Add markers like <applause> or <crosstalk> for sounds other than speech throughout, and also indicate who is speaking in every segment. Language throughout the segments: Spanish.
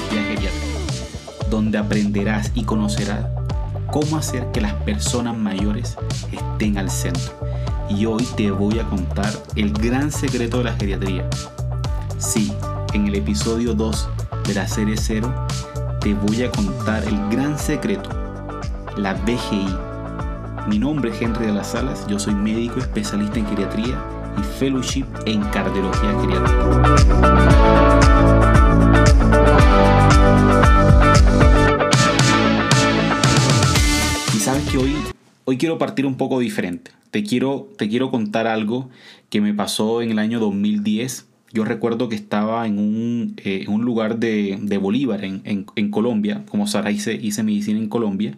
Speaker 1: cardiología geriátrica, donde aprenderás y conocerás cómo hacer que las personas mayores estén al centro. Y hoy te voy a contar el gran secreto de la geriatría. Sí, en el episodio 2 de la serie 0 te voy a contar el gran secreto, la BGI. Mi nombre es Henry de las Salas, yo soy médico especialista en geriatría y fellowship en cardiología geriátrica. Hoy, quiero partir un poco diferente. Te quiero, te quiero contar algo que me pasó en el año 2010. Yo recuerdo que estaba en un, eh, lugar de, Bolívar, en, Colombia, como Sara hice, hice medicina en Colombia,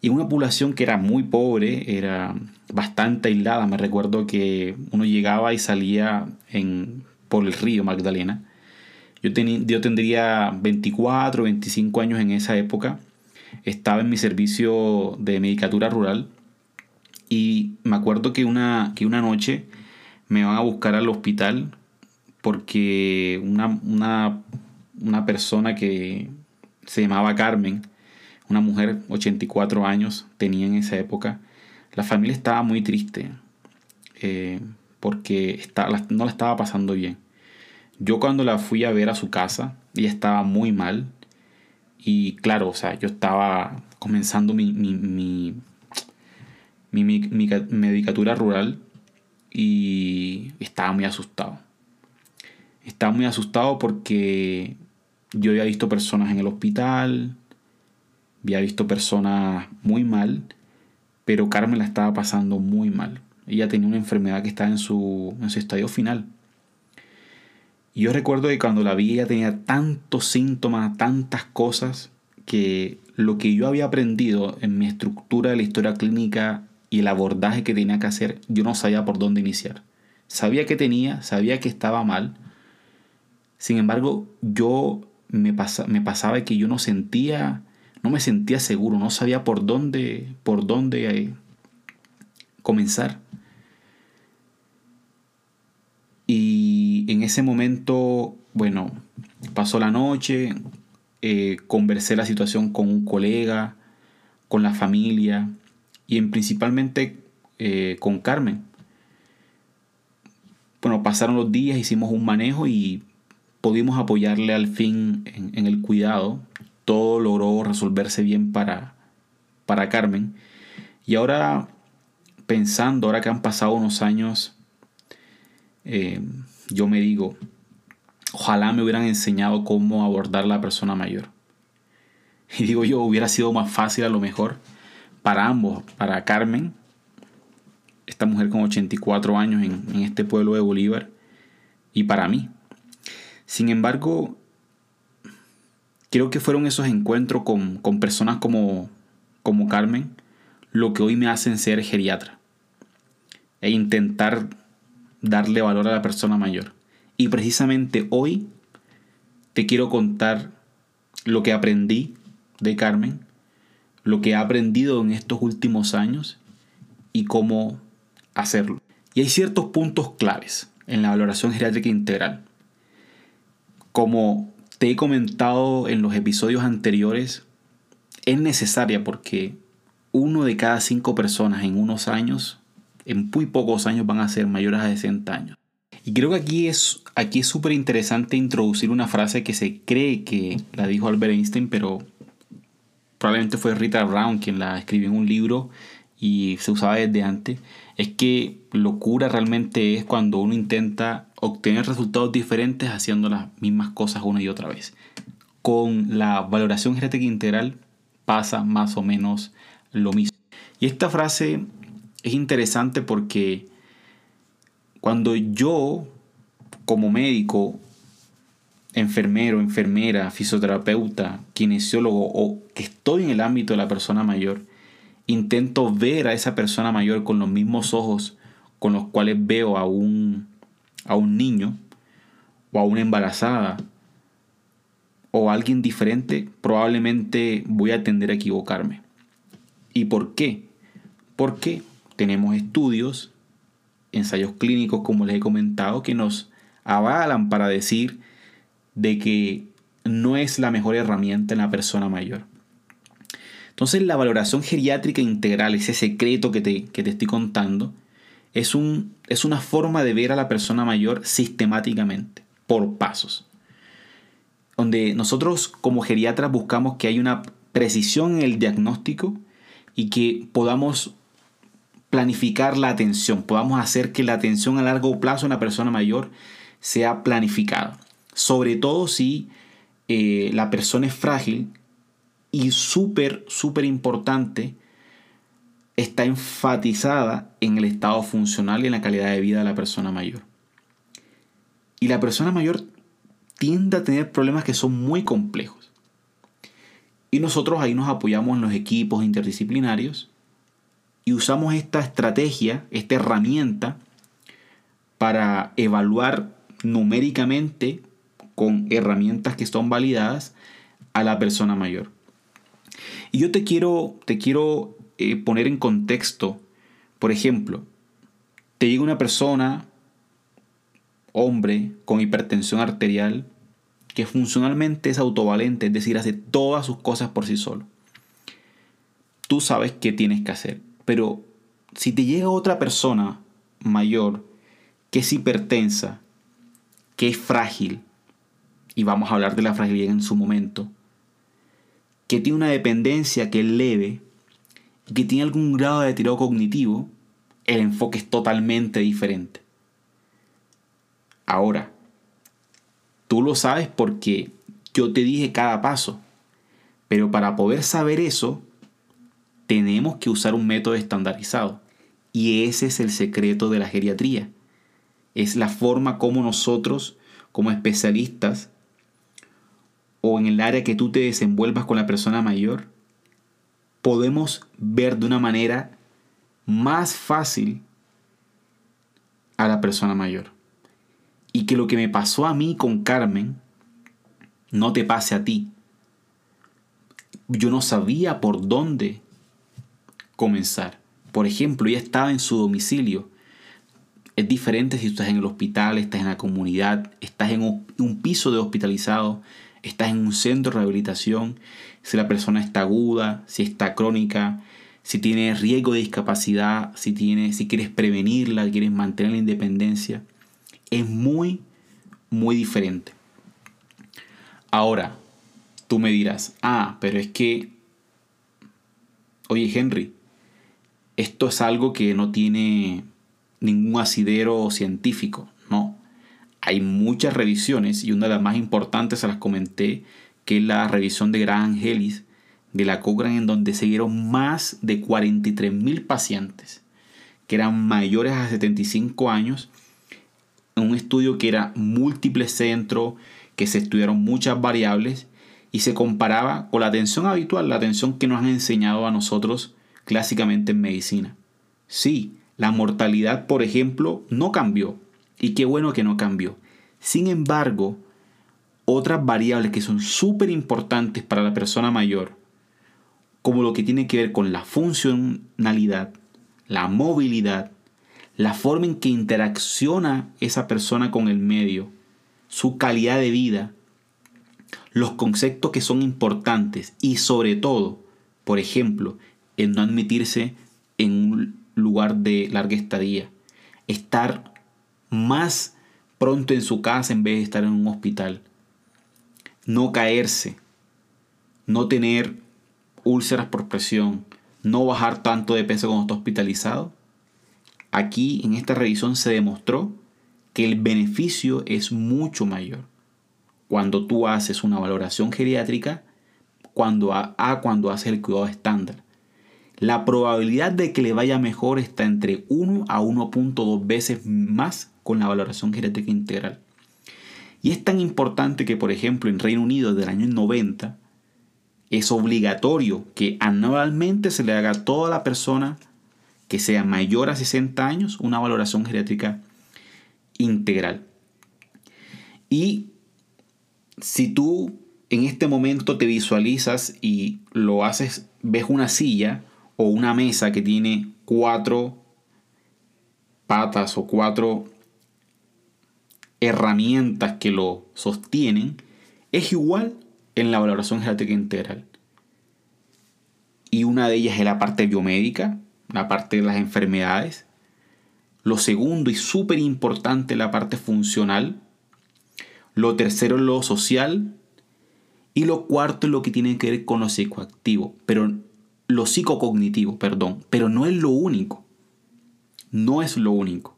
Speaker 1: y una población que era muy pobre, era bastante aislada. Me recuerdo que uno llegaba y salía por el río Magdalena. Yo, yo tendría 24, 25 años en esa época estaba en mi servicio de medicatura rural y me acuerdo que una, que una noche me van a buscar al hospital porque una, una persona que se llamaba Carmen, una mujer 84 años tenía en esa época, la familia estaba muy triste eh, porque no la estaba pasando bien. Yo cuando la fui a ver a su casa, ella estaba muy mal, y claro, o sea, yo estaba comenzando mi, mi, mi, mi, medicatura rural y estaba muy asustado. Estaba muy asustado porque yo había visto personas en el hospital, había visto personas muy mal, pero Carmen la estaba pasando muy mal. Ella tenía una enfermedad que estaba en su, en su estadio final. Y yo recuerdo que cuando la vi ella tenía tantos síntomas, tantas cosas, que lo que yo había aprendido en mi estructura de la historia clínica y el abordaje que tenía que hacer, yo no sabía por dónde iniciar. Sabía que tenía, sabía que estaba mal. Sin embargo, yo me, me pasaba que yo no sentía, no me sentía seguro, no sabía por dónde, por dónde eh, comenzar. Y en ese momento, bueno, pasó la noche, eh, conversé la situación con un colega, con la familia y en, principalmente eh, con Carmen. Bueno, pasaron los días, hicimos un manejo y pudimos apoyarle al fin en, el cuidado. Todo logró resolverse bien para, para Carmen. Y ahora, pensando, ahora que han pasado unos años, eh, yo me digo, ojalá me hubieran enseñado cómo abordar la persona mayor. Y digo yo, hubiera sido más fácil a lo mejor para ambos, para Carmen, esta mujer con 84 años en, este pueblo de Bolívar, y para mí. Sin embargo, creo que fueron esos encuentros con, con personas como, como Carmen lo que hoy me hacen ser geriatra e intentar darle valor a la persona mayor. Y precisamente hoy te quiero contar lo que aprendí de Carmen, lo que he aprendido en estos últimos años y cómo hacerlo. Y hay ciertos puntos claves en la valoración geriátrica integral. Como te he comentado en los episodios anteriores, es necesaria porque uno de cada cinco personas en unos años en muy pocos años van a ser mayores a 60 años. Y creo que aquí es aquí es súper interesante introducir una frase que se cree que la dijo Albert Einstein, pero probablemente fue Rita Brown quien la escribió en un libro y se usaba desde antes. Es que locura realmente es cuando uno intenta obtener resultados diferentes haciendo las mismas cosas una y otra vez. Con la valoración genética integral pasa más o menos lo mismo. Y esta frase es interesante porque cuando yo, como médico, enfermero, enfermera, fisioterapeuta, kinesiólogo o que estoy en el ámbito de la persona mayor, intento ver a esa persona mayor con los mismos ojos con los cuales veo a un, a un niño o a una embarazada o a alguien diferente, probablemente voy a tender a equivocarme. ¿Y por qué? Porque tenemos estudios, ensayos clínicos, como les he comentado, que nos avalan para decir de que no es la mejor herramienta en la persona mayor. Entonces la valoración geriátrica integral, ese secreto que te, que te estoy contando, es, un, es una forma de ver a la persona mayor sistemáticamente, por pasos. Donde nosotros como geriatras buscamos que haya una precisión en el diagnóstico y que podamos planificar la atención, podamos hacer que la atención a largo plazo en la persona mayor sea planificada. Sobre todo si eh, la persona es frágil y súper, súper importante, está enfatizada en el estado funcional y en la calidad de vida de la persona mayor. Y la persona mayor tiende a tener problemas que son muy complejos. Y nosotros ahí nos apoyamos en los equipos interdisciplinarios y usamos esta estrategia, esta herramienta, para evaluar numéricamente con herramientas que son validadas a la persona mayor. Y yo te quiero, te quiero eh, poner en contexto, por ejemplo, te llega una persona, hombre, con hipertensión arterial, que funcionalmente es autovalente, es decir, hace todas sus cosas por sí solo. Tú sabes qué tienes que hacer, pero si te llega otra persona mayor que es hipertensa, que es frágil, y vamos a hablar de la fragilidad en su momento, que tiene una dependencia que es leve y que tiene algún grado de deterioro cognitivo, el enfoque es totalmente diferente. Ahora, tú lo sabes porque yo te dije cada paso, pero para poder saber eso, tenemos que usar un método estandarizado. Y ese es el secreto de la geriatría. Es la forma como nosotros, como especialistas, o en el área que tú te desenvuelvas con la persona mayor, podemos ver de una manera más fácil a la persona mayor. Y que lo que me pasó a mí con Carmen no te pase a ti. Yo no sabía por dónde comenzar. Por ejemplo, ella estaba en su domicilio. Es diferente si estás en el hospital, estás en la comunidad, estás en un piso de hospitalizado, estás en un centro de rehabilitación, si la persona está aguda, si está crónica, si tiene riesgo de discapacidad, si, tiene, si quieres prevenirla, quieres mantener la independencia, es muy, muy diferente. Ahora, tú me dirás, ah, pero es que, oye Henry, esto es algo que no tiene ningún asidero científico. No, hay muchas revisiones y una de las más importantes se las comenté, que es la revisión de Gran Angelis de la Cochrane en donde se dieron más de 43 mil pacientes que eran mayores a 75 años un estudio que era múltiple centro, que se estudiaron muchas variables y se comparaba con la atención habitual, la atención que nos han enseñado a nosotros clásicamente en medicina. Sí, la mortalidad, por ejemplo, no cambió, y qué bueno que no cambió. Sin embargo, otras variables que son súper importantes para la persona mayor, como lo que tiene que ver con la funcionalidad, la movilidad, la forma en que interacciona esa persona con el medio, su calidad de vida, los conceptos que son importantes y sobre todo, por ejemplo, el no admitirse en un lugar de larga estadía, estar más pronto en su casa en vez de estar en un hospital. No caerse, no tener úlceras por presión, no bajar tanto de peso cuando está hospitalizado. Aquí en esta revisión se demostró que el beneficio es mucho mayor cuando tú haces una valoración geriátrica cuando a cuando haces el cuidado estándar. La probabilidad de que le vaya mejor está entre 1 a 1.2 veces más con la valoración geriátrica integral. Y es tan importante que, por ejemplo, en Reino Unido del año 90 es obligatorio que anualmente se le haga a toda la persona que sea mayor a 60 años una valoración geriátrica integral. Y si tú en este momento te visualizas y lo haces, ves una silla o una mesa que tiene cuatro patas o cuatro herramientas que lo sostienen es igual en la valoración geriátrica integral. Y una de ellas es la parte biomédica, la parte de las enfermedades. Lo segundo y súper importante, la parte funcional. Lo tercero, lo social. Y lo cuarto es lo que tiene que ver con lo psicoactivo, pero lo psicocognitivo, perdón, pero no es lo único. No es lo único.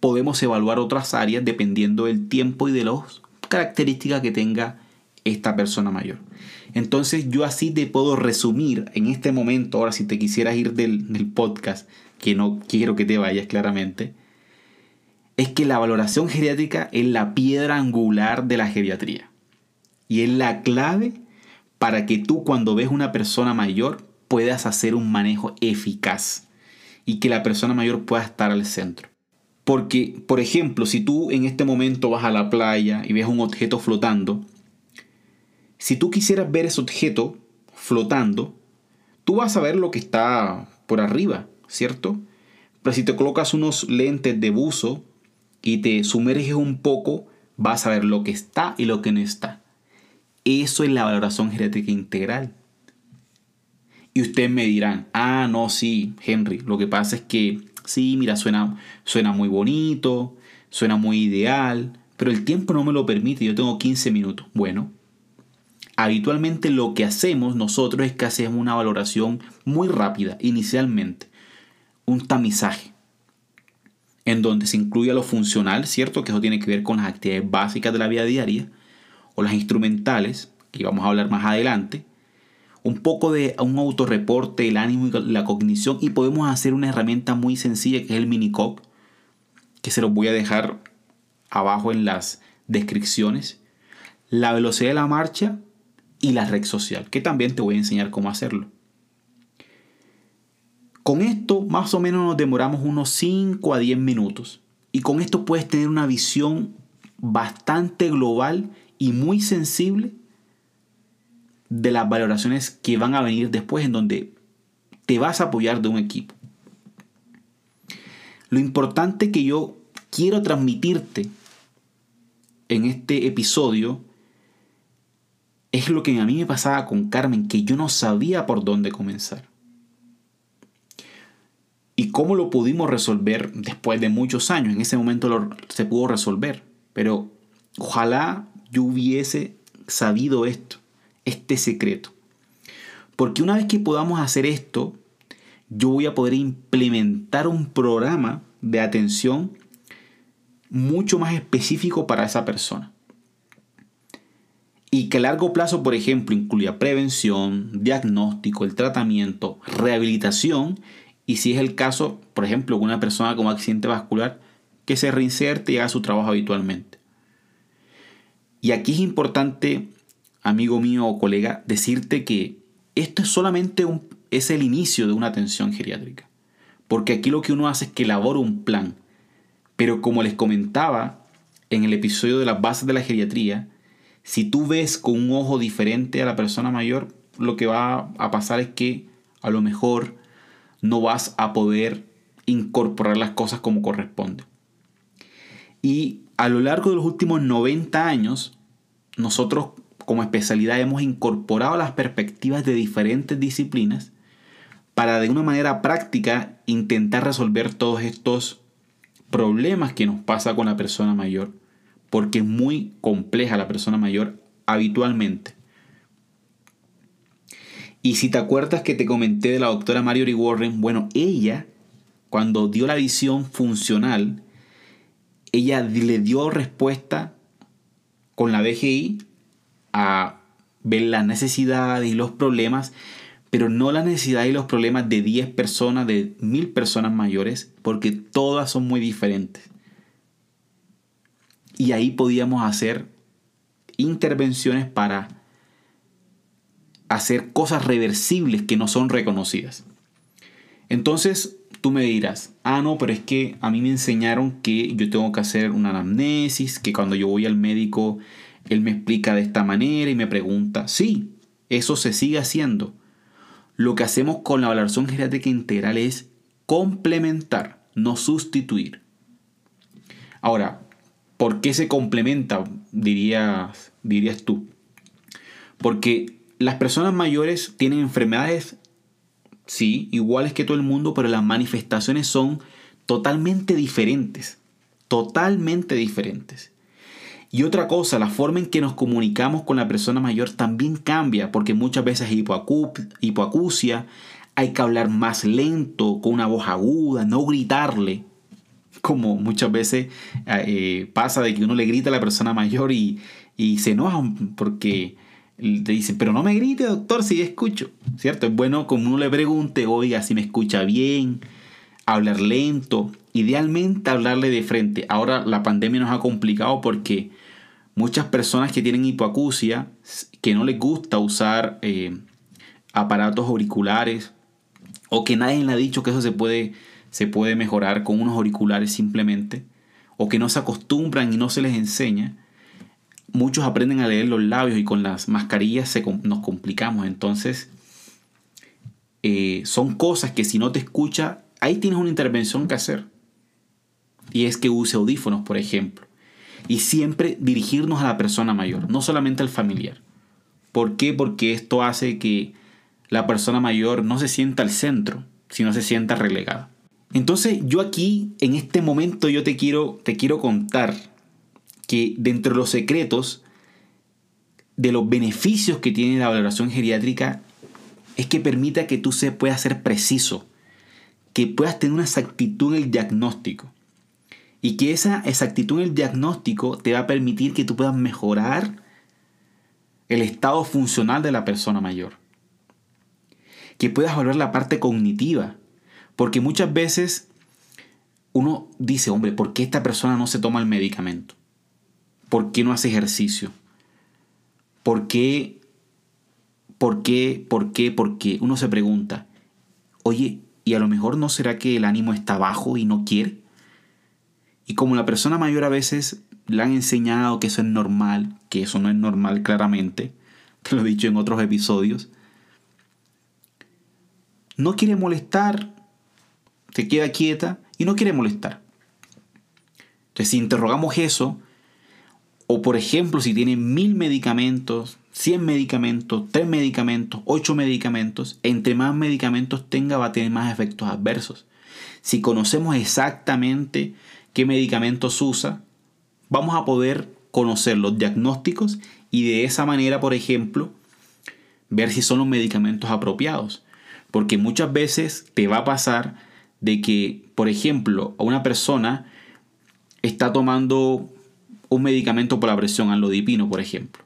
Speaker 1: Podemos evaluar otras áreas dependiendo del tiempo y de las características que tenga esta persona mayor. Entonces yo así te puedo resumir en este momento, ahora si te quisieras ir del, podcast, que no quiero que te vayas claramente, es que la valoración geriátrica es la piedra angular de la geriatría. Y es la clave para que tú cuando ves una persona mayor puedas hacer un manejo eficaz y que la persona mayor pueda estar al centro. Porque, por ejemplo, si tú en este momento vas a la playa y ves un objeto flotando, si tú quisieras ver ese objeto flotando, tú vas a ver lo que está por arriba, ¿cierto? Pero si te colocas unos lentes de buzo y te sumerges un poco, vas a ver lo que está y lo que no está. Eso es la valoración genética integral. Y ustedes me dirán, ah, no, sí, Henry, lo que pasa es que sí, mira, suena, suena muy bonito, suena muy ideal, pero el tiempo no me lo permite, yo tengo 15 minutos. Bueno, habitualmente lo que hacemos nosotros es que hacemos una valoración muy rápida, inicialmente, un tamizaje, en donde se incluye lo funcional, ¿cierto? Que eso tiene que ver con las actividades básicas de la vida diaria, o las instrumentales, que vamos a hablar más adelante, un poco de un autorreporte, el ánimo y la cognición, y podemos hacer una herramienta muy sencilla que es el Minicoc, que se los voy a dejar abajo en las descripciones. La velocidad de la marcha y la red social, que también te voy a enseñar cómo hacerlo. Con esto más o menos nos demoramos unos 5 a 10 minutos. Y con esto puedes tener una visión bastante global y muy sensible de las valoraciones que van a venir después en donde te vas a apoyar de un equipo. Lo importante que yo quiero transmitirte en este episodio es lo que a mí me pasaba con Carmen, que yo no sabía por dónde comenzar. ¿Y cómo lo pudimos resolver después de muchos años? En ese momento se pudo resolver, pero ojalá yo hubiese sabido esto, este secreto. Porque una vez que podamos hacer esto, yo voy a poder implementar un programa de atención mucho más específico para esa persona y que a largo plazo, por ejemplo, incluya prevención, diagnóstico, el tratamiento, rehabilitación y si es el caso, por ejemplo, una persona con accidente vascular, que se reinserte y haga su trabajo habitualmente. Y aquí es importante, amigo mío o colega, decirte que esto es solamente un, es el inicio de una atención geriátrica. Porque aquí lo que uno hace es que elabora un plan. Pero como les comentaba en el episodio de las bases de la geriatría, si tú ves con un ojo diferente a la persona mayor, lo que va a pasar es que a lo mejor no vas a poder incorporar las cosas como corresponde. Y a lo largo de los últimos 90 años, nosotros como especialidad hemos incorporado las perspectivas de diferentes disciplinas para de una manera práctica intentar resolver todos estos problemas que nos pasa con la persona mayor porque es muy compleja la persona mayor habitualmente. Y si te acuerdas que te comenté de la doctora Marjorie Warren, bueno, ella, cuando dio la visión funcional, ella le dio respuesta con la BGI a ver las necesidades y los problemas, pero no las necesidades y los problemas de 10 personas, de 1000 personas mayores, porque todas son muy diferentes. Y ahí podíamos hacer intervenciones para hacer cosas reversibles que no son reconocidas. Entonces tú me dirás, ah, no, pero es que a mí me enseñaron que yo tengo que hacer una anamnesis, que cuando yo voy al médico, él me explica de esta manera y me pregunta, sí, eso se sigue haciendo. Lo que hacemos con la valoración geriátrica integral es complementar, no sustituir. Ahora, ¿Por qué se complementa, dirías, dirías tú? Porque las personas mayores tienen enfermedades, sí, iguales que todo el mundo, pero las manifestaciones son totalmente diferentes. Totalmente diferentes. Y otra cosa, la forma en que nos comunicamos con la persona mayor también cambia, porque muchas veces hay hipoacusia, hay que hablar más lento, con una voz aguda, no gritarle, como muchas veces eh, pasa de que uno le grita a la persona mayor y, y se enoja porque te dicen, pero no me grite, doctor, si escucho, ¿cierto? Es bueno como uno le pregunte, oiga, si me escucha bien, hablar lento, idealmente hablarle de frente. Ahora la pandemia nos ha complicado porque muchas personas que tienen hipoacusia, que no les gusta usar eh, aparatos auriculares, o que nadie le ha dicho que eso se puede, se puede mejorar con unos auriculares simplemente, o que no se acostumbran y no se les enseña, muchos aprenden a leer los labios y con las mascarillas se, nos complicamos. Entonces, eh, son cosas que si no te escucha, ahí tienes una intervención que hacer. Y es que use audífonos, por ejemplo. Y siempre dirigirnos a la persona mayor, no solamente al familiar. ¿Por qué? Porque esto hace que la persona mayor no se sienta al centro, sino se sienta relegada. Entonces yo aquí, en este momento, yo te quiero, te quiero contar que dentro de los secretos de los beneficios que tiene la valoración geriátrica es que permita que tú se puedas ser preciso, que puedas tener una exactitud en el diagnóstico y que esa exactitud en el diagnóstico te va a permitir que tú puedas mejorar el estado funcional de la persona mayor. Que puedas volver la parte cognitiva, porque muchas veces uno dice, hombre, ¿por qué esta persona no se toma el medicamento? ¿Por qué no hace ejercicio? ¿Por qué? ¿Por qué? ¿Por qué? ¿Por qué? Uno se pregunta, oye, ¿y a lo mejor no será que el ánimo está bajo y no quiere? Y como la persona mayor a veces le han enseñado que eso es normal, que eso no es normal claramente, <laughs> te lo he dicho en otros episodios, no quiere molestar, se queda quieta y no quiere molestar. Entonces, si interrogamos eso, o por ejemplo, si tiene mil medicamentos, 100 medicamentos, 3 medicamentos, 8 medicamentos, entre más medicamentos tenga va a tener más efectos adversos. Si conocemos exactamente qué medicamentos usa, vamos a poder conocer los diagnósticos y de esa manera, por ejemplo, ver si son los medicamentos apropiados. Porque muchas veces te va a pasar de que, por ejemplo, a una persona está tomando un medicamento por la presión, alodipino, por ejemplo,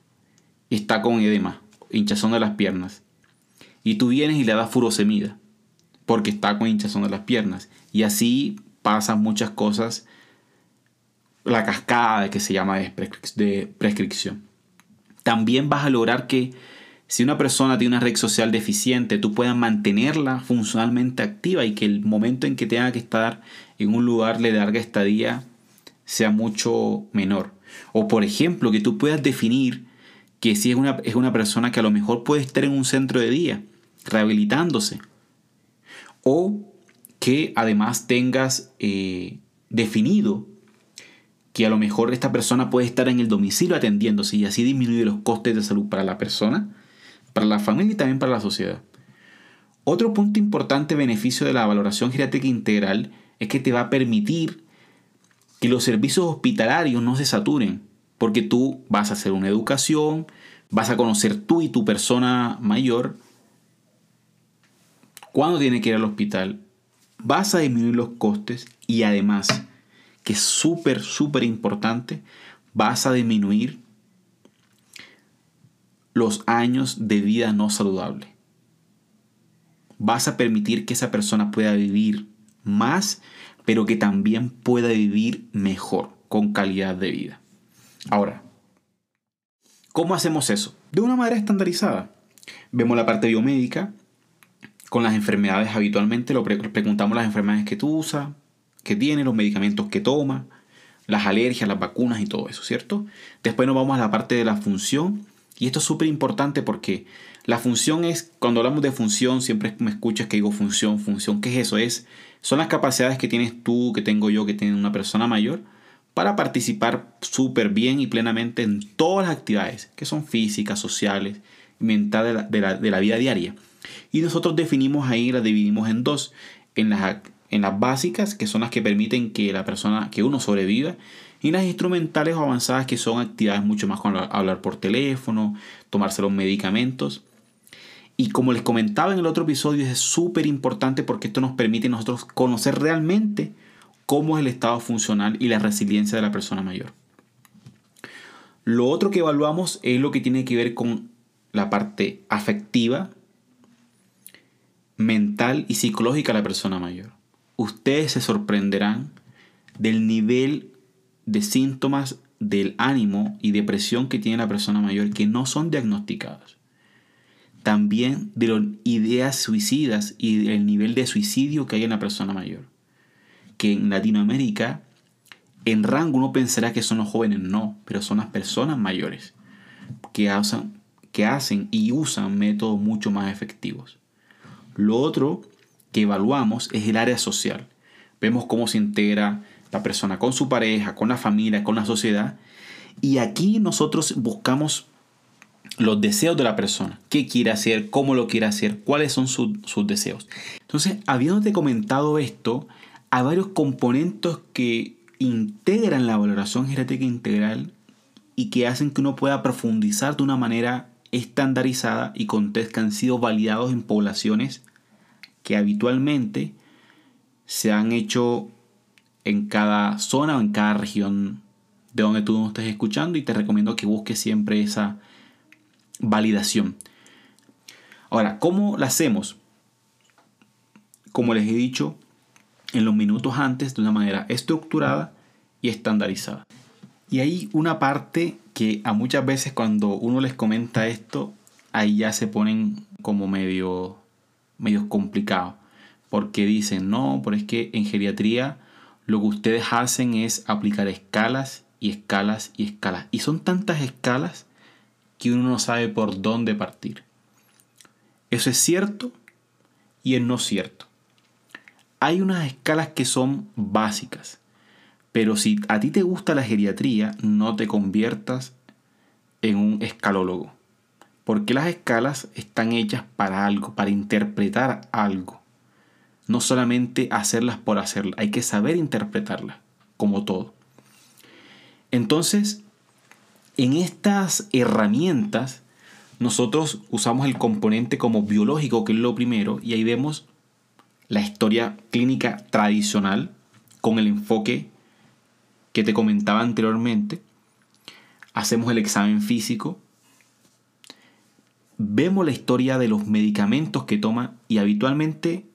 Speaker 1: y está con edema, hinchazón de las piernas, y tú vienes y le das furosemida, porque está con hinchazón de las piernas, y así pasan muchas cosas, la cascada que se llama de prescripción. También vas a lograr que si una persona tiene una red social deficiente, tú puedas mantenerla funcionalmente activa y que el momento en que tenga que estar en un lugar de larga estadía sea mucho menor. O por ejemplo, que tú puedas definir que si es una, es una persona que a lo mejor puede estar en un centro de día, rehabilitándose. O que además tengas eh, definido que a lo mejor esta persona puede estar en el domicilio atendiéndose y así disminuye los costes de salud para la persona, para la familia y también para la sociedad. Otro punto importante beneficio de la valoración geriátrica integral es que te va a permitir que los servicios hospitalarios no se saturen, porque tú vas a hacer una educación, vas a conocer tú y tu persona mayor cuándo tiene que ir al hospital, vas a disminuir los costes y además, que es súper, súper importante, vas a disminuir los años de vida no saludable. Vas a permitir que esa persona pueda vivir más pero que también pueda vivir mejor, con calidad de vida. Ahora, ¿cómo hacemos eso? De una manera estandarizada. Vemos la parte biomédica, con las enfermedades habitualmente, lo preguntamos las enfermedades que tú usas, que tiene, los medicamentos que toma, las alergias, las vacunas y todo eso, ¿cierto? Después nos vamos a la parte de la función, y esto es súper importante porque la función es, cuando hablamos de función, siempre me escuchas que digo función, función, ¿qué es eso? Es son las capacidades que tienes tú, que tengo yo, que tiene una persona mayor para participar súper bien y plenamente en todas las actividades que son físicas, sociales mentales de la, vida diaria. Y nosotros definimos ahí, las dividimos en dos, en las, en las básicas, que son las que permiten que la persona, que uno sobreviva, y las instrumentales o avanzadas, que son actividades mucho más como hablar por teléfono, tomarse los medicamentos. Y como les comentaba en el otro episodio, es súper importante porque esto nos permite a nosotros conocer realmente cómo es el estado funcional y la resiliencia de la persona mayor. Lo otro que evaluamos es lo que tiene que ver con la parte afectiva, mental y psicológica de la persona mayor. Ustedes se sorprenderán del nivel de síntomas del ánimo y depresión que tiene la persona mayor que no son diagnosticados. También de las ideas suicidas y del nivel de suicidio que hay en la persona mayor que en Latinoamérica, en rango uno pensará que son los jóvenes, no, pero son las personas mayores que hacen, que hacen y usan métodos mucho más efectivos. Lo otro que evaluamos es el área social. Vemos cómo se integra la persona con su pareja, con la familia, con la sociedad. Y aquí nosotros buscamos los deseos de la persona. ¿Qué quiere hacer? ¿Cómo lo quiere hacer? ¿Cuáles son sus deseos? Entonces, habiéndote comentado esto, hay varios componentes que integran la valoración genética integral y que hacen que uno pueda profundizar de una manera estandarizada y con test que han sido validados en poblaciones que habitualmente se han hecho en cada zona o en cada región de donde tú nos estés escuchando y te recomiendo que busques siempre esa validación. Ahora, ¿cómo la hacemos? Como les he dicho, en los minutos antes de una manera estructurada y estandarizada. Y hay una parte que a muchas veces cuando uno les comenta esto, ahí ya se ponen como medio, medio complicados. Porque dicen, no, pero es que en geriatría lo que ustedes hacen es aplicar escalas y escalas y escalas. Y son tantas escalas que uno no sabe por dónde partir. Eso es cierto y es no cierto hay unas escalas que son básicas, pero si a ti te gusta la geriatría, no te conviertas en un escalólogo. Porque las escalas están hechas para algo, para interpretar algo. No solamente hacerlas por hacerlas, hay que saber interpretarlas, como todo. Entonces, en estas herramientas, nosotros usamos el componente como biológico, que es lo primero, y ahí vemos la historia clínica tradicional con el enfoque que te comentaba anteriormente. Hacemos el examen físico. Vemos la historia de los medicamentos que toma y habitualmente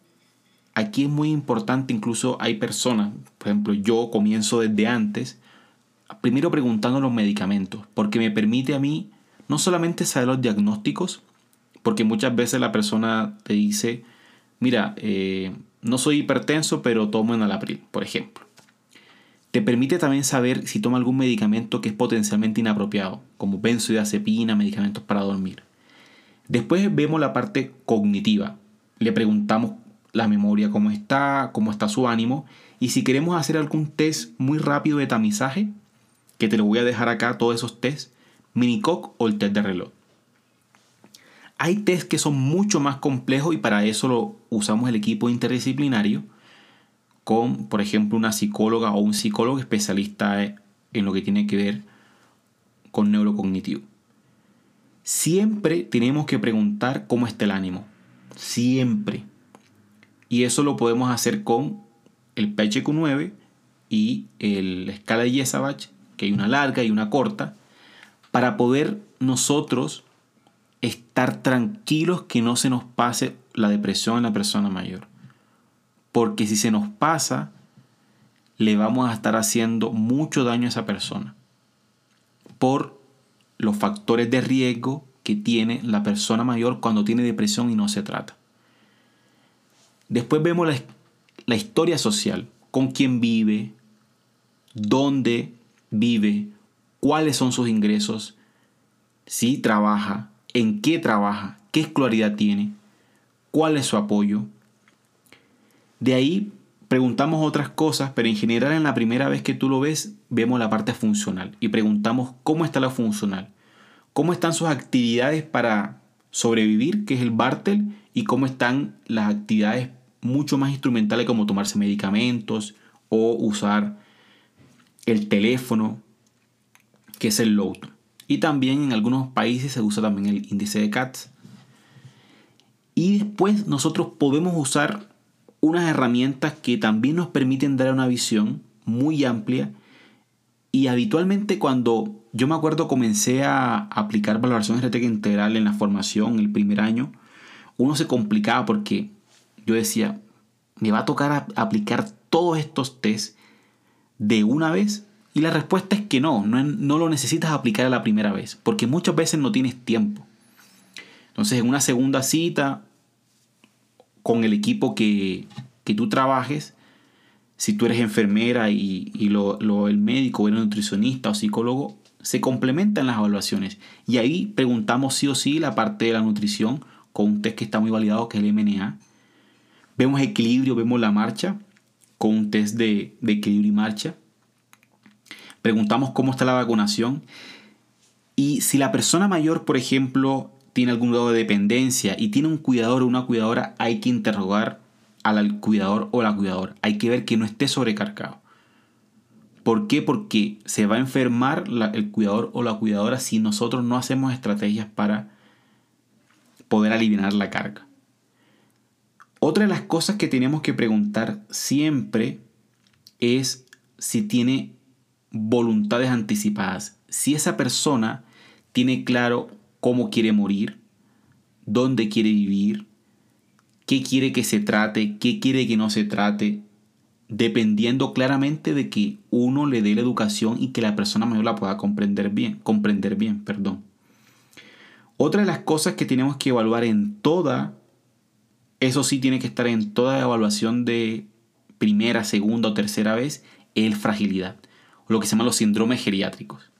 Speaker 1: aquí es muy importante, incluso hay personas, por ejemplo yo comienzo desde antes, primero preguntando los medicamentos, porque me permite a mí no solamente saber los diagnósticos, porque muchas veces la persona te dice, mira, eh, no soy hipertenso, pero tomo enalapril, por ejemplo. Te permite también saber si toma algún medicamento que es potencialmente inapropiado, como benzodiazepina, medicamentos para dormir. Después vemos la parte cognitiva. Le preguntamos la memoria cómo está, cómo está su ánimo y si queremos hacer algún test muy rápido de tamizaje, que te lo voy a dejar acá todos esos tests, Minicoc o el test de reloj. Hay test que son mucho más complejos y para eso lo usamos el equipo interdisciplinario con, por ejemplo, una psicóloga o un psicólogo especialista en lo que tiene que ver con neurocognitivo. Siempre tenemos que preguntar cómo está el ánimo. Siempre. Y eso lo podemos hacer con el PHQ-9 y la escala de Yesabach, que hay una larga y una corta, para poder nosotros estar tranquilos que no se nos pase la depresión en la persona mayor. Porque si se nos pasa, le vamos a estar haciendo mucho daño a esa persona. Por los factores de riesgo que tiene la persona mayor cuando tiene depresión y no se trata. Después vemos la, la historia social, con quién vive, dónde vive, cuáles son sus ingresos, si trabaja, en qué trabaja, qué escolaridad tiene, cuál es su apoyo. De ahí preguntamos otras cosas, pero en general en la primera vez que tú lo ves, vemos la parte funcional y preguntamos cómo está la funcional, cómo están sus actividades para sobrevivir, que es el Bartel, y cómo están las actividades mucho más instrumentales como tomarse medicamentos o usar el teléfono, que es el Lowton. Y también en algunos países se usa también el índice de CATS. Y después nosotros podemos usar unas herramientas que también nos permiten dar una visión muy amplia y habitualmente cuando yo me acuerdo comencé a aplicar valoración estratégica integral en la formación el primer año, uno se complicaba porque yo decía, me va a tocar aplicar todos estos test de una vez y la respuesta es que no, no, no lo necesitas aplicar a la primera vez porque muchas veces no tienes tiempo. Entonces en una segunda cita con el equipo que, tú trabajes, si tú eres enfermera y, lo, el médico o el nutricionista o psicólogo, se complementan las evaluaciones. Y ahí preguntamos sí o sí la parte de la nutrición con un test que está muy validado, que es el MNA. Vemos equilibrio, vemos la marcha con un test de, de equilibrio y marcha. Preguntamos cómo está la vacunación. Y si la persona mayor, por ejemplo, tiene algún grado de dependencia y tiene un cuidador o una cuidadora, hay que interrogar al cuidador o la cuidadora. Hay que ver que no esté sobrecargado. ¿Por qué? Porque se va a enfermar el cuidador o la cuidadora si nosotros no hacemos estrategias para poder aliviar la carga. Otra de las cosas que tenemos que preguntar siempre es si tiene voluntades anticipadas. Si esa persona tiene claro cómo quiere morir, dónde quiere vivir, qué quiere que se trate, qué quiere que no se trate, dependiendo claramente de que uno le dé la educación y que la persona mayor la pueda comprender bien, comprender bien, perdón. Otra de las cosas que tenemos que evaluar en toda, eso sí tiene que estar en toda evaluación de primera, segunda o tercera vez, es fragilidad, lo que se llama los síndromes geriátricos.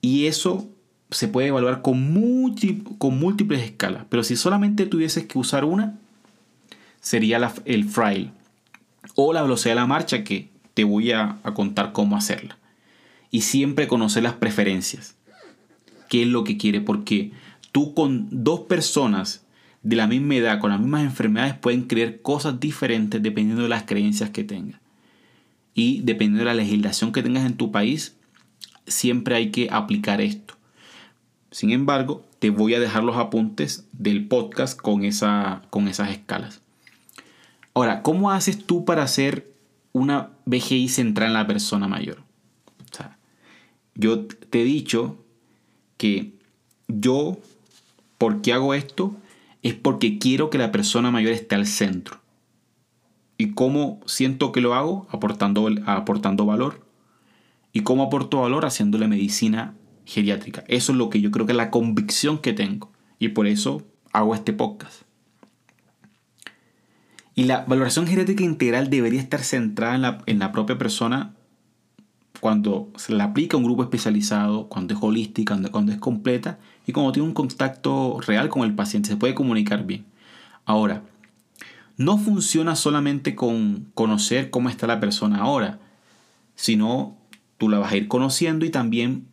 Speaker 1: Y eso se puede evaluar con, con múltiples escalas. Pero si solamente tuvieses que usar una, sería el frail o la velocidad de la marcha que te voy a, a contar cómo hacerla. Y siempre conocer las preferencias. ¿Qué es lo que quiere? Porque tú con dos personas de la misma edad, con las mismas enfermedades, pueden creer cosas diferentes dependiendo de las creencias que tengas. Y dependiendo de la legislación que tengas en tu país, siempre hay que aplicar esto. Sin embargo, te voy a dejar los apuntes del podcast con, esa, con esas escalas. Ahora, ¿cómo haces tú para hacer una BGI central en la persona mayor? yo te he dicho que yo, ¿por qué hago esto? Es porque quiero que la persona mayor esté al centro. ¿Y cómo siento que lo hago? Aportando, aportando valor, ¿Y cómo aporto valor? Haciéndole medicina geriátrica. Eso es lo que yo creo que es la convicción que tengo. Y por eso hago este podcast. Y la valoración geriátrica integral debería estar centrada en la, propia persona cuando se la aplica a un grupo especializado, cuando es holística, cuando, cuando es completa y cuando tiene un contacto real con el paciente, se puede comunicar bien. Ahora, no funciona solamente con conocer cómo está la persona ahora, sino tú la vas a ir conociendo y también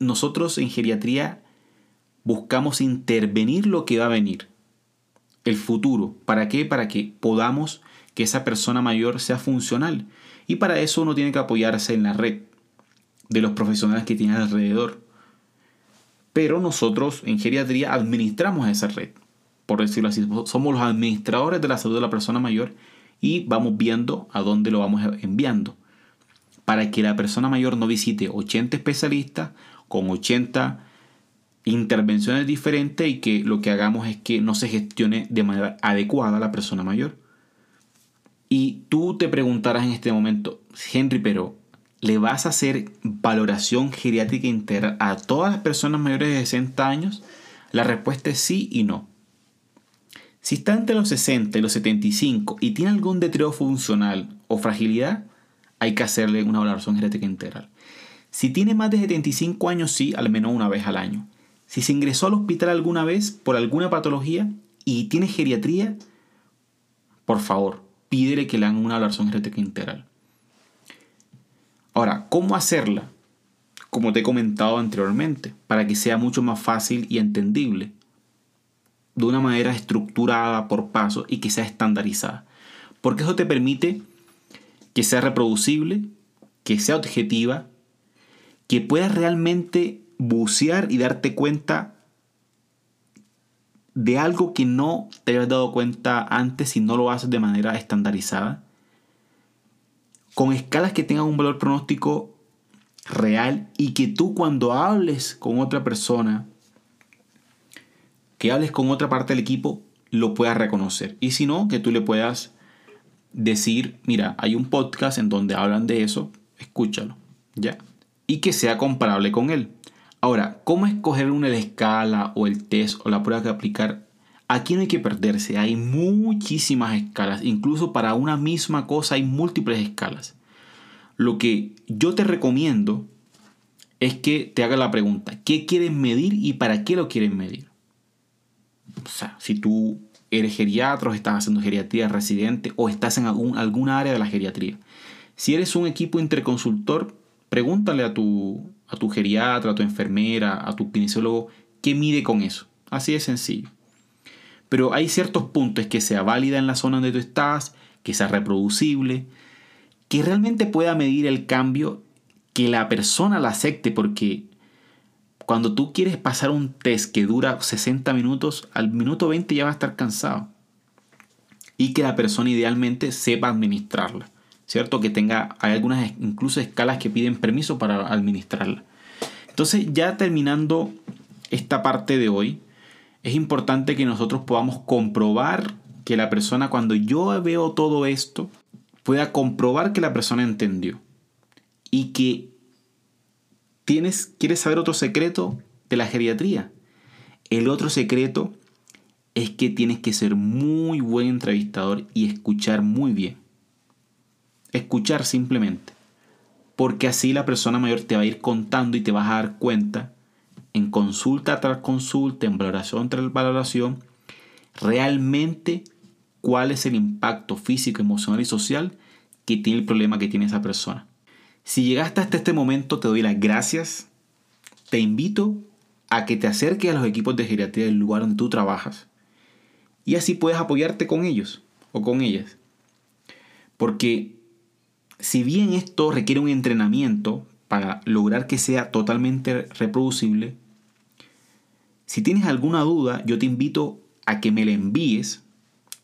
Speaker 1: nosotros en geriatría buscamos intervenir lo que va a venir, el futuro. ¿Para qué? Para que podamos que esa persona mayor sea funcional. Y para eso uno tiene que apoyarse en la red de los profesionales que tiene alrededor. Pero nosotros en geriatría administramos esa red, por decirlo así. Somos los administradores de la salud de la persona mayor y vamos viendo a dónde lo vamos enviando para que la persona mayor no visite 80 especialistas con 80 intervenciones diferentes y que lo que hagamos es que no se gestione de manera adecuada la persona mayor. Y tú te preguntarás en este momento, Henry, pero ¿le vas a hacer valoración geriátrica integral a todas las personas mayores de 60 años? La respuesta es sí y no. Si está entre los 60 y los 75 y tiene algún deterioro funcional o fragilidad, hay que hacerle una valoración genética integral. Si tiene más de 75 años, sí, al menos una vez al año. Si se ingresó al hospital alguna vez por alguna patología y tiene geriatría, por favor, pídele que le hagan una valoración geriátrica integral. Ahora, ¿cómo hacerla? Como te he comentado anteriormente, para que sea mucho más fácil y entendible, de una manera estructurada por paso y que sea estandarizada. Porque eso te permite que sea reproducible, que sea objetiva, que puedas realmente bucear y darte cuenta de algo que no te habías dado cuenta antes si no lo haces de manera estandarizada, con escalas que tengan un valor pronóstico real y que tú cuando hables con otra persona, que hables con otra parte del equipo, lo puedas reconocer. Y si no, que tú le puedas decir, mira, hay un podcast en donde hablan de eso, escúchalo, ¿ya? Y que sea comparable con él. Ahora, ¿cómo escoger una escala o el test o la prueba que aplicar? Aquí no hay que perderse, hay muchísimas escalas, incluso para una misma cosa hay múltiples escalas. Lo que yo te recomiendo es que te haga la pregunta, ¿qué quieres medir y para qué lo quieres medir? O sea, si tú eres geriatra estás haciendo geriatría residente o estás en algún, alguna área de la geriatría. Si eres un equipo interconsultor, pregúntale a tu, a tu geriatra, a tu enfermera, a tu kinesiólogo, ¿qué mide con eso? Así de sencillo. Pero hay ciertos puntos que sea válida en la zona donde tú estás, que sea reproducible, que realmente pueda medir el cambio, que la persona la acepte, porque cuando tú quieres pasar un test que dura 60 minutos, al minuto 20 ya va a estar cansado. Y que la persona idealmente sepa administrarla. ¿Cierto? Que tenga, hay algunas incluso escalas que piden permiso para administrarla. Entonces, ya terminando esta parte de hoy, es importante que nosotros podamos comprobar que la persona, cuando yo veo todo esto, pueda comprobar que la persona entendió. Y que ¿Tienes, ¿Quieres saber otro secreto de la geriatría? El otro secreto es que tienes que ser muy buen entrevistador y escuchar muy bien. Escuchar simplemente. Porque así la persona mayor te va a ir contando y te vas a dar cuenta en consulta tras consulta, en valoración tras valoración, realmente cuál es el impacto físico, emocional y social que tiene el problema que tiene esa persona. Si llegaste hasta este momento, te doy las gracias. Te invito a que te acerques a los equipos de geriatría del lugar donde tú trabajas. Y así puedes apoyarte con ellos o con ellas. Porque si bien esto requiere un entrenamiento para lograr que sea totalmente reproducible, si tienes alguna duda, yo te invito a que me le envíes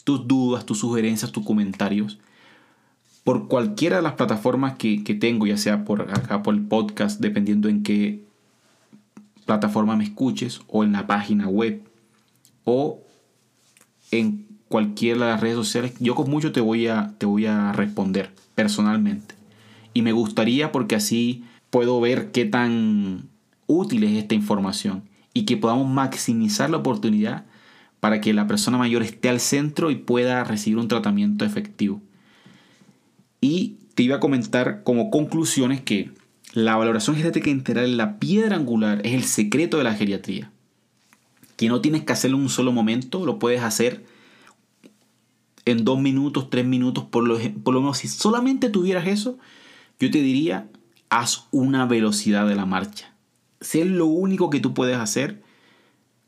Speaker 1: tus dudas, tus sugerencias, tus comentarios por cualquiera de las plataformas que, tengo, ya sea por acá por el podcast, dependiendo en qué plataforma me escuches, o en la página web, o en cualquiera de las redes sociales, yo con mucho te voy a, te voy a responder personalmente. Y me gustaría porque así puedo ver qué tan útil es esta información y que podamos maximizar la oportunidad para que la persona mayor esté al centro y pueda recibir un tratamiento efectivo. Y te iba a comentar como conclusiones que la valoración geriátrica integral, la piedra angular, es el secreto de la geriatría. Que no tienes que hacerlo en un solo momento, lo puedes hacer en dos minutos, tres minutos, por lo, menos si solamente tuvieras eso, yo te diría, haz una velocidad de la marcha. Si es lo único que tú puedes hacer,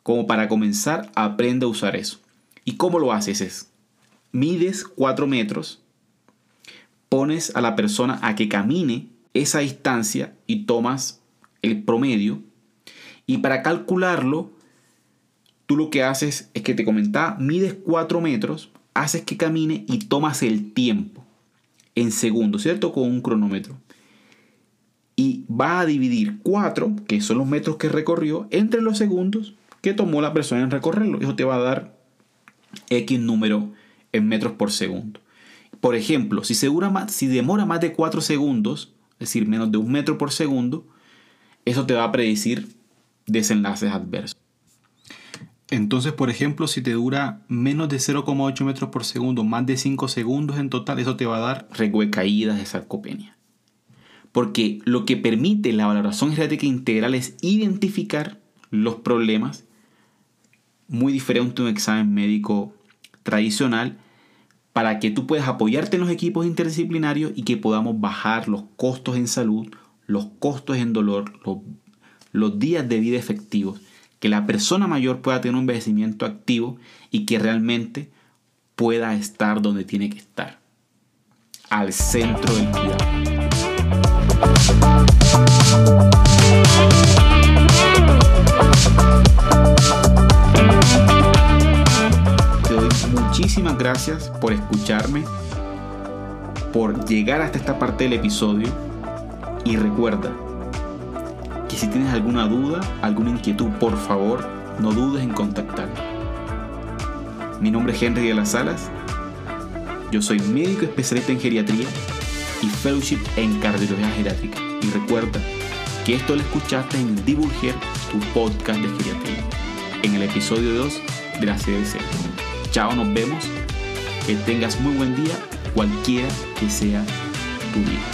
Speaker 1: como para comenzar, aprende a usar eso. ¿Y cómo lo haces? Es, mides 4 metros pones a la persona a que camine esa distancia y tomas el promedio. Y para calcularlo, tú lo que haces es que te comentaba, mides 4 metros, haces que camine y tomas el tiempo en segundos, ¿cierto? Con un cronómetro. Y va a dividir 4, que son los metros que recorrió, entre los segundos que tomó la persona en recorrerlo. Eso te va a dar X número en metros por segundo. Por ejemplo, si, demora más de 4 segundos, es decir, menos de un metro por segundo, eso te va a predecir desenlaces adversos. Entonces, por ejemplo, si te dura menos de 0,8 metros por segundo, más de 5 segundos en total, eso te va a dar recuecaídas de sarcopenia. Porque lo que permite la valoración genética integral es identificar los problemas, muy diferente a un examen médico tradicional, para que tú puedas apoyarte en los equipos interdisciplinarios y que podamos bajar los costos en salud, los costos en dolor, los, días de vida efectivos, que la persona mayor pueda tener un envejecimiento activo y que realmente pueda estar donde tiene que estar, al centro del cuidado. Muchísimas gracias por escucharme, por llegar hasta esta parte del episodio y recuerda que si tienes alguna duda, alguna inquietud, por favor, no dudes en contactarme. Mi nombre es Henry de las Salas. Yo soy médico especialista en geriatría y fellowship en cardiología geriátrica. Y recuerda que esto lo escuchaste en Divulger, tu podcast de geriatría, en el episodio 2 de la CDC. Chao, nos vemos. Que tengas muy buen día, cualquiera que sea tu día.